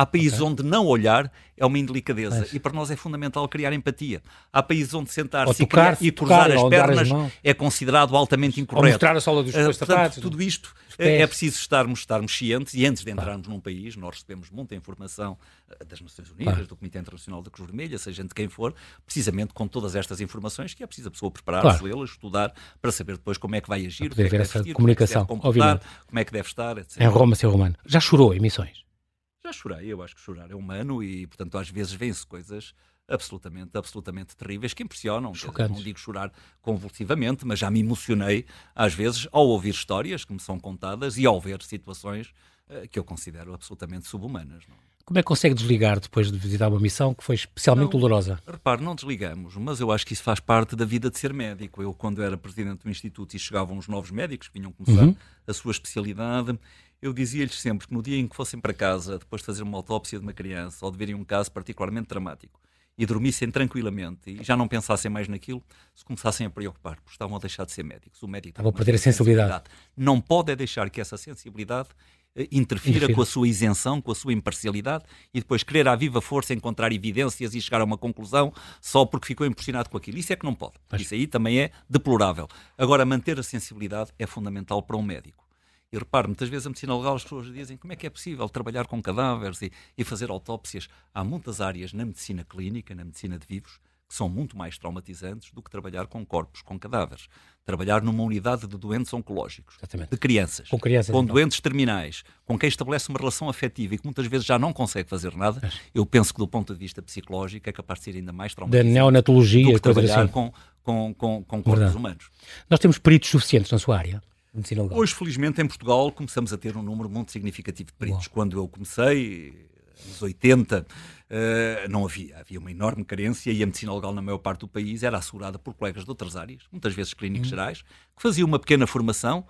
Há países okay. onde não olhar é uma indelicadeza e para nós é fundamental criar empatia. Há países onde sentar-se e, e, cruzar tocar, as pernas as é considerado altamente incorreto. Ou mostrar a sola dos uh, sapatos. Tudo isto é, é preciso estarmos, estarmos cientes e antes de entrarmos claro. num país, nós recebemos muita informação uh, das Nações Unidas, claro. do Comitê Internacional da Cruz Vermelha, seja de quem for, precisamente com todas estas informações que é preciso a pessoa preparar-se, claro. lê-las, estudar, para saber depois como é que vai agir, como é que vestir, como é que deve como é que deve estar, etc. Em Roma, seu romano. Já chorou em missões? Já chorei, eu acho que chorar é humano e, portanto, às vezes vence coisas absolutamente, absolutamente terríveis que impressionam. não digo chorar convulsivamente, mas já me emocionei às vezes ao ouvir histórias que me são contadas e ao ver situações uh, que eu considero absolutamente subhumanas. Não? É? Como é que consegue desligar depois de visitar uma missão que foi especialmente não, dolorosa? Repare, não desligamos, mas eu acho que isso faz parte da vida de ser médico. Eu, quando era presidente do Instituto e chegavam os novos médicos que vinham começar uhum. a sua especialidade, eu dizia-lhes sempre que no dia em que fossem para casa, depois de fazer uma autópsia de uma criança ou de verem um caso particularmente dramático, e dormissem tranquilamente e já não pensassem mais naquilo, se começassem a preocupar, porque estavam a deixar de ser médicos. O médico Vou perder a sensibilidade. sensibilidade. Não pode é deixar que essa sensibilidade eh, interfira com a sua isenção, com a sua imparcialidade e depois querer à viva força encontrar evidências e chegar a uma conclusão só porque ficou impressionado com aquilo. Isso é que não pode. Mas... Isso aí também é deplorável. Agora, manter a sensibilidade é fundamental para um médico. E repare, muitas vezes a medicina legal as pessoas dizem como é que é possível trabalhar com cadáveres e, e fazer autópsias. Há muitas áreas na medicina clínica, na medicina de vivos, que são muito mais traumatizantes do que trabalhar com corpos, com cadáveres. Trabalhar numa unidade de doentes oncológicos, Exatamente. de crianças, com, crianças, com então. doentes terminais, com quem estabelece uma relação afetiva e que muitas vezes já não consegue fazer nada, eu penso que do ponto de vista psicológico é capaz de ser ainda mais traumatizante. Da neonatologia, do que trabalhar assim. com, com, com, com corpos Verdade. humanos. Nós temos peritos suficientes na sua área? Hoje, felizmente, em Portugal começamos a ter um número muito significativo de peritos. Uau. Quando eu comecei, nos 80, uh, não havia. Havia uma enorme carência e a medicina legal, na maior parte do país, era assegurada por colegas de outras áreas, muitas vezes clínicos hum. gerais, que faziam uma pequena formação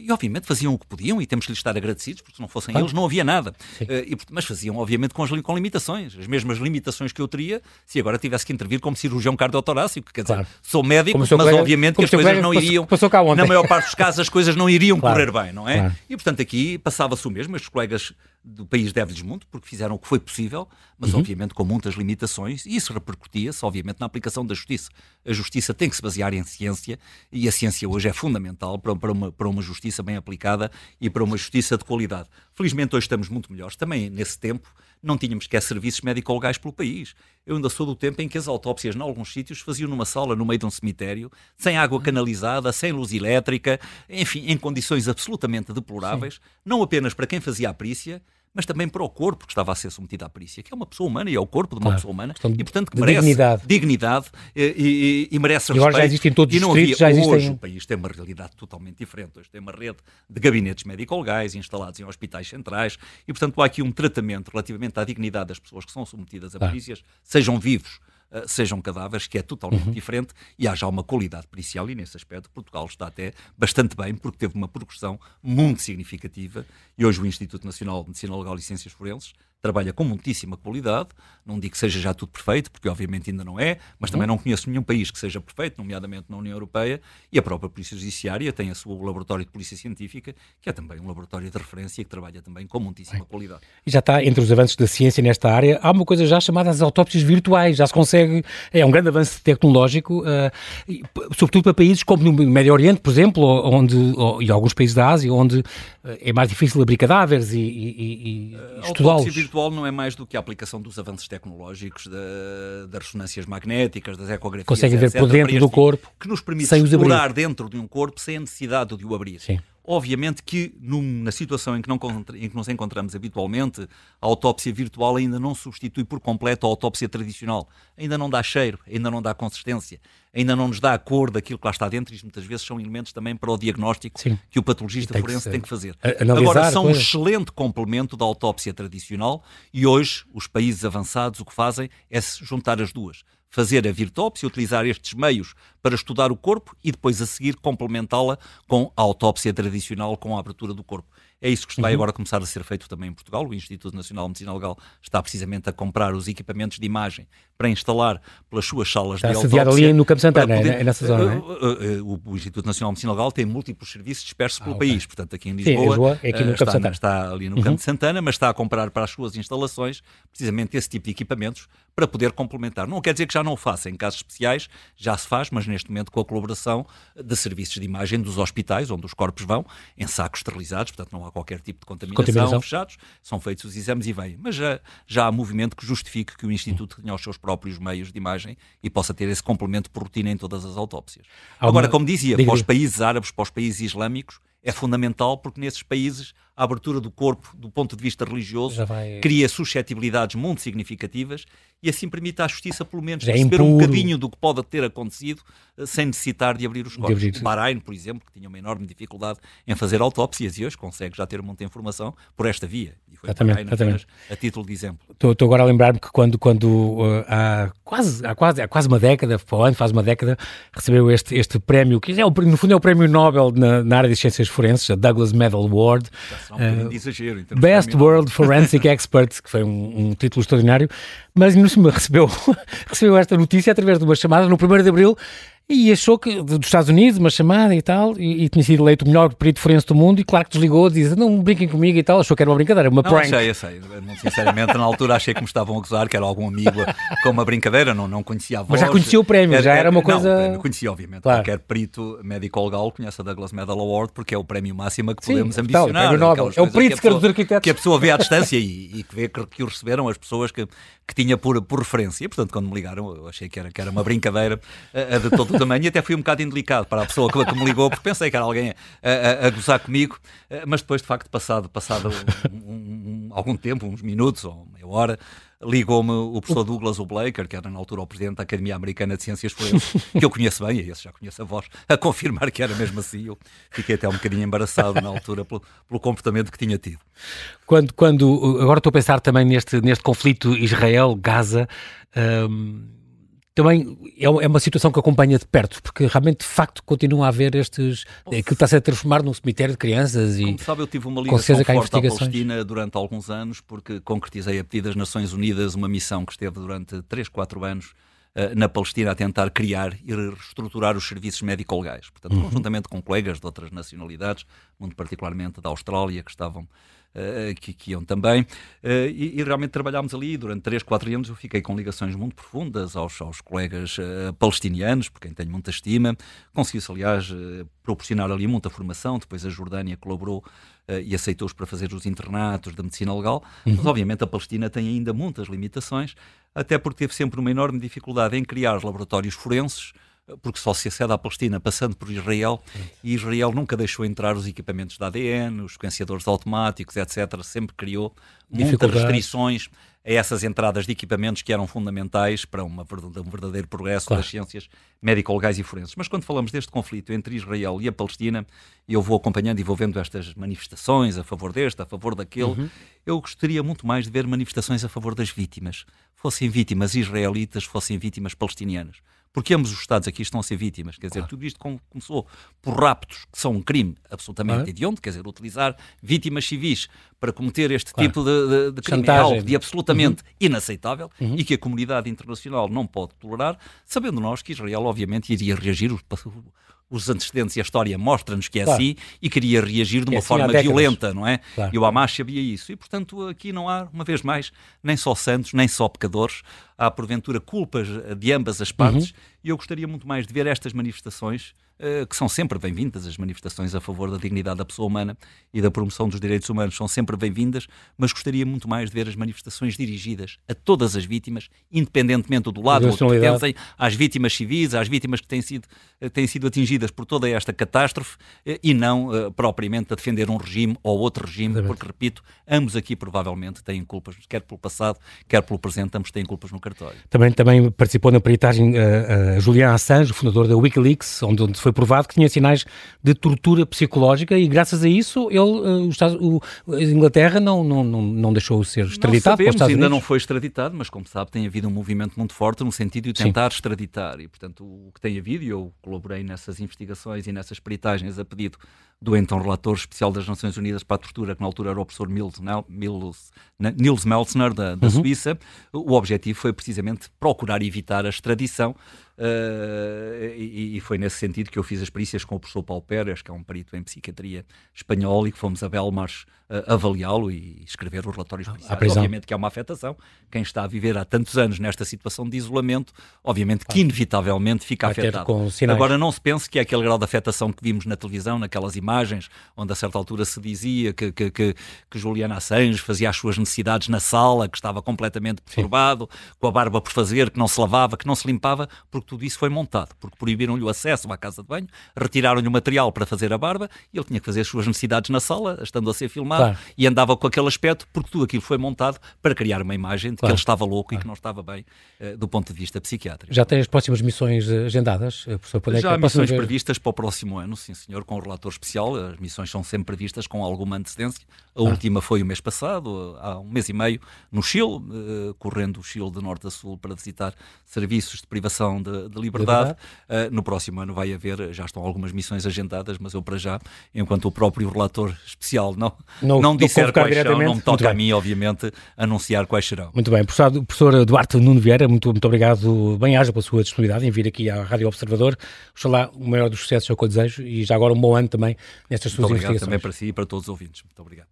e obviamente faziam o que podiam e temos que lhes estar agradecidos, porque se não fossem ah. eles não havia nada. Uh, e, mas faziam, obviamente, com, as, com limitações, as mesmas limitações que eu teria se agora tivesse que intervir como cirurgião cardiotorácico. Quer dizer, claro. sou médico, mas colega, obviamente que as coisas não iriam. Passou, passou na maior parte dos casos, as coisas não iriam claro. correr bem, não é? Claro. E portanto aqui passava-se o mesmo, estes colegas do país deve-lhes muito, porque fizeram o que foi possível, mas uhum. obviamente com muitas limitações, e isso repercutia-se, obviamente, na aplicação da justiça. A justiça tem que se basear em ciência, e a ciência hoje é fundamental para, para, uma, para uma justiça bem aplicada e para uma justiça de qualidade. Felizmente hoje estamos muito melhores. Também nesse tempo não tínhamos que serviços médico-legais pelo país. Eu ainda sou do tempo em que as autópsias, em alguns sítios, faziam numa sala no meio de um cemitério, sem água uhum. canalizada, sem luz elétrica, enfim, em condições absolutamente deploráveis, Sim. não apenas para quem fazia a perícia, mas também para o corpo que estava a ser submetido à perícia, que é uma pessoa humana e é o corpo de uma claro, pessoa humana e, portanto, que merece dignidade, dignidade e, e, e merece e agora já existem todos os distritos, já existem... Hoje o país tem uma realidade totalmente diferente. Hoje tem uma rede de gabinetes médico-legais instalados em hospitais centrais e, portanto, há aqui um tratamento relativamente à dignidade das pessoas que são submetidas a perícias, sejam vivos uh, sejam cadáveres, que é totalmente uhum. diferente, e há já uma qualidade pericial, e nesse aspecto Portugal está até bastante bem, porque teve uma progressão muito significativa, e hoje o Instituto Nacional de Medicina Legal e Ciências Forenses trabalha com muitíssima qualidade. Não digo que seja já tudo perfeito, porque obviamente ainda não é, mas também uhum. não conheço nenhum país que seja perfeito, nomeadamente na União Europeia, e a própria Polícia Judiciária tem a sua laboratório de Polícia Científica, que é também um laboratório de referência que trabalha também com muitíssima Bem, qualidade. E já está entre os avanços da ciência nesta área, há uma coisa já chamada as autópsias virtuais, já se consegue, é um grande avanço tecnológico, uh, sobretudo para países como no Médio Oriente, por exemplo, onde, ou, e alguns países da Ásia, onde uh, é mais difícil abrir cadáveres e, e, e estudá-los virtual não é mais do que a aplicação dos avanços tecnológicos, da, das ressonâncias magnéticas, das ecografias. Consegue ver por dentro do corpo. Que nos permite explorar dentro de um corpo sem a necessidade de o abrir. Sim. Obviamente que num, na situação em que, não, em que nos encontramos habitualmente, a autópsia virtual ainda não substitui por completo a autópsia tradicional. Ainda não dá cheiro, ainda não dá consistência, ainda não nos dá a cor daquilo que lá está dentro e muitas vezes são elementos também para o diagnóstico Sim. que o patologista tem forense que tem que fazer. Agora, são um excelente complemento da autópsia tradicional e hoje os países avançados o que fazem é se juntar as duas fazer a virtópsia, utilizar estes meios para estudar o corpo e depois a seguir complementá-la com a autópsia tradicional, com a abertura do corpo. É isso que vai uhum. agora começar a ser feito também em Portugal. O Instituto Nacional de Medicina Legal está precisamente a comprar os equipamentos de imagem para instalar pelas suas salas está de autópsia. Está ali no Campo Santana, poder... é nessa zona, uh, uh, uh, o, Instituto Nacional de Medicina Legal tem múltiplos serviços dispersos ah, pelo okay. país. Portanto, aqui em Lisboa, Sim, Lisboa é aqui no está, Campo está, ali no uhum. Campo de Santana, mas está a comprar para as suas instalações precisamente esse tipo de equipamentos para poder complementar. Não quer dizer que já não o faça, em casos especiais já se faz, mas neste momento com a colaboração de serviços de imagem dos hospitais, onde os corpos vão, em sacos esterilizados, portanto não há qualquer tipo de contaminação, contaminação. fechados, são feitos os exames e vêm. Mas já, já há movimento que justifique que o Instituto tenha os seus próprios meios de imagem e possa ter esse complemento por rotina em todas as autópsias. Agora, como dizia, para os países árabes, para os países islâmicos, é fundamental porque nesses países a abertura do corpo, do ponto de vista religioso, vai... cria suscetibilidades muito significativas e assim permite à justiça, pelo menos, Já é perceber impuro. um bocadinho do que pode ter acontecido eh, sem necessitar de abrir os corpos. Abrir. O Bahrein, por exemplo, que tinha uma enorme dificuldade em fazer autópsias e hoje consegue já ter muita informação por esta via. E foi exatamente, exatamente. a título de exemplo. Estou, estou agora a lembrar-me que quando, quando uh, há, quase, há, quase, há quase uma década, faz uma década, recebeu este, este prémio, que é o, no fundo é o prémio Nobel na, na área de ciências forenses, a Douglas Medal Award. Um uh, exagero, Best World Forensic <laughs> Expert, que foi um, um título extraordinário, mas no recebeu, <laughs> recebeu esta notícia através de uma chamada no 1 de Abril e achou que, dos Estados Unidos, uma chamada e tal, e, e tinha sido eleito o melhor perito forense do mundo, e claro que desligou, disse, não brinquem comigo e tal, achou que era uma brincadeira, uma não, prank. Achei, achei, muito sinceramente, na altura achei que me estavam a gozar, que era algum amigo com uma brincadeira, não, não conhecia a voz. Mas já conhecia o prémio, era, já era uma coisa... Não, conhecia, obviamente, claro. qualquer perito médico-legal conhece a Douglas Medal Award, porque é o prémio máximo que podemos Sim, ambicionar. Tal, é o perito que, dos arquitetos. Que a pessoa vê à distância e, e que vê que, que o receberam as pessoas que, que tinha por, por referência, e portanto, quando me ligaram, eu achei que era, que era uma brincadeira a, a de todo tamanho, e até fui um bocado indelicado para a pessoa que, que me ligou, porque pensei que era alguém a, a, a gozar comigo, eh, mas depois, de facto, passado, passado um, um, algum tempo, uns minutos ou meia hora, ligou-me o professor Douglas O'Blaker, que era na altura o presidente da Academia Americana de Ciências Forenses, que eu conheço bem, e esse já conheço a voz, a confirmar que era mesmo assim. Eu fiquei até um bocadinho embaraçado na altura pelo, pelo comportamento que tinha tido. Quando, quando, agora estou a pensar também neste, neste conflito Israel-Gaza. Hum também é, é uma situação que acompanha de perto, porque realmente, de facto, continua a haver estes. aquilo está-se a transformar num cemitério de crianças e. Como sabe, eu tive uma ligação forte à Palestina durante alguns anos, porque concretizei a pedido das Nações Unidas uma missão que esteve durante 3, 4 anos uh, na Palestina a tentar criar e reestruturar os serviços médico-legais. Portanto, uhum. conjuntamente com colegas de outras nacionalidades, muito particularmente da Austrália, que estavam que, que, iam também, uh, e, e, realmente trabalhámos ali durante 3, 4 anos. Eu fiquei com ligações muito profundas aos, aos colegas palestinianos, por quem tenho muita estima. Conseguiu-se, aliás, proporcionar ali muita formação. Depois a Jordânia colaborou e aceitou-os para fazer os internatos da medicina legal. Uhum. Mas, obviamente, a Palestina tem ainda muitas limitações, até porque teve sempre uma enorme dificuldade em criar laboratórios forenses porque só se acede à Palestina passando por Israel e Israel nunca deixou entrar os equipamentos da ADN, os sequenciadores automáticos, etc. Sempre criou muitas restrições a essas entradas de equipamentos que eram fundamentais para uma, um verdadeiro progresso claro. das ciências médico-legais e forenses. Mas quando falamos deste conflito entre Israel e a Palestina, eu vou acompanhando e vou vendo estas manifestações a favor deste, a favor daquele, uhum. eu gostaria muito mais de ver manifestações a favor das vítimas. Fossem vítimas israelitas, fossem vítimas palestinianas porque ambos os Estados aqui estão a ser vítimas. Quer dizer, claro. tudo isto começou por raptos, que são um crime absolutamente claro. hediondo, quer dizer, utilizar vítimas civis para cometer este claro. tipo de, de, de crime é algo de absolutamente uhum. inaceitável uhum. e que a comunidade internacional não pode tolerar, sabendo nós que Israel, obviamente, iria reagir os antecedentes e a história mostram-nos que é claro. assim e queria reagir de uma é assim forma violenta, não é? Claro. E o Hamas sabia isso. E, portanto, aqui não há, uma vez mais, nem só santos, nem só pecadores. Há, porventura, culpas de ambas as partes. Uhum. E eu gostaria muito mais de ver estas manifestações que são sempre bem-vindas, as manifestações a favor da dignidade da pessoa humana e da promoção dos direitos humanos são sempre bem-vindas, mas gostaria muito mais de ver as manifestações dirigidas a todas as vítimas, independentemente do lado que pertencem, às vítimas civis, às vítimas que têm sido, eh, têm sido atingidas por toda esta catástrofe eh, e não propriamente a defender um regime ou outro regime, Exatamente. porque, repito, ambos aqui provavelmente têm culpas, quer pelo passado, quer pelo presente, ambos têm culpas no cartório. Também, também participou na peritagem uh, uh, Julian Assange, o fundador da Wikileaks, onde, onde foi foi provado que tinha sinais de tortura psicológica e graças a isso ele, uh, Estados, o, a Inglaterra não, não, não, não deixou ser extraditado não sabemos, ainda não foi extraditado, mas como sabe tem havido um movimento muito forte no sentido de tentar Sim. extraditar e portanto o que tem havido, e eu colaborei nessas investigações e nessas peritagens a pedido do então relator especial das Nações Unidas para a Tortura, que na altura era o professor Nils, Nils, Nils Meltzner, da, da uhum. Suíça, o objetivo foi precisamente procurar evitar a extradição Uh, e, e, foi nesse sentido que eu fiz as perícias com o professor Paulo Pérez, que é um perito em psiquiatria espanhol, e que fomos a Belmars uh, avaliá-lo e escrever os relatórios policiais. Obviamente que é uma afetação. Quem está a viver há tantos anos nesta situação de isolamento, obviamente que inevitavelmente fica Vai afetado. Agora não se pense que é aquele grau de afetação que vimos na televisão, naquelas imagens, onde a certa altura se dizia que, que, que, que Juliana Assange fazia as suas necessidades na sala, que estava completamente perturbado, Sim. com a barba por fazer, que não se lavava, que não se limpava, porque tudo isso foi montado, porque proibiram-lhe o acesso à casa de banho, retiraram-lhe o material para fazer a barba e ele tinha que fazer as suas necessidades na sala, estando a ser filmado, claro. e andava com aquele aspecto, porque tudo aquilo foi montado para criar uma imagem de claro. que ele estava louco claro. e que não estava bem uh, do ponto de vista psiquiátrico. Já tem as próximas missões eh, agendadas, eh, professor? Já há missões previstas para o próximo ano, sim senhor, com o relator especial. As missões são sempre previstas com alguma antecedência. A ah. última foi o mês passado, há um mês e meio, no Chile, uh, correndo o Chile de norte a sul para visitar serviços de privação de, de liberdade. Uh, no próximo ano vai haver, já estão algumas missões agendadas, mas eu para já, enquanto o próprio relator especial não, não, não disser quais são, não me toca a mim, obviamente, anunciar quais serão. Muito bem. Professor, professor Duarte Nuno Vieira, muito, muito obrigado, bem-aja pela sua disponibilidade em vir aqui à Rádio Observador. Oxalá o maior dos sucessos é o que eu desejo e já agora um bom ano também nestas suas muito investigações. também para si e para todos os ouvintes. Muito obrigado.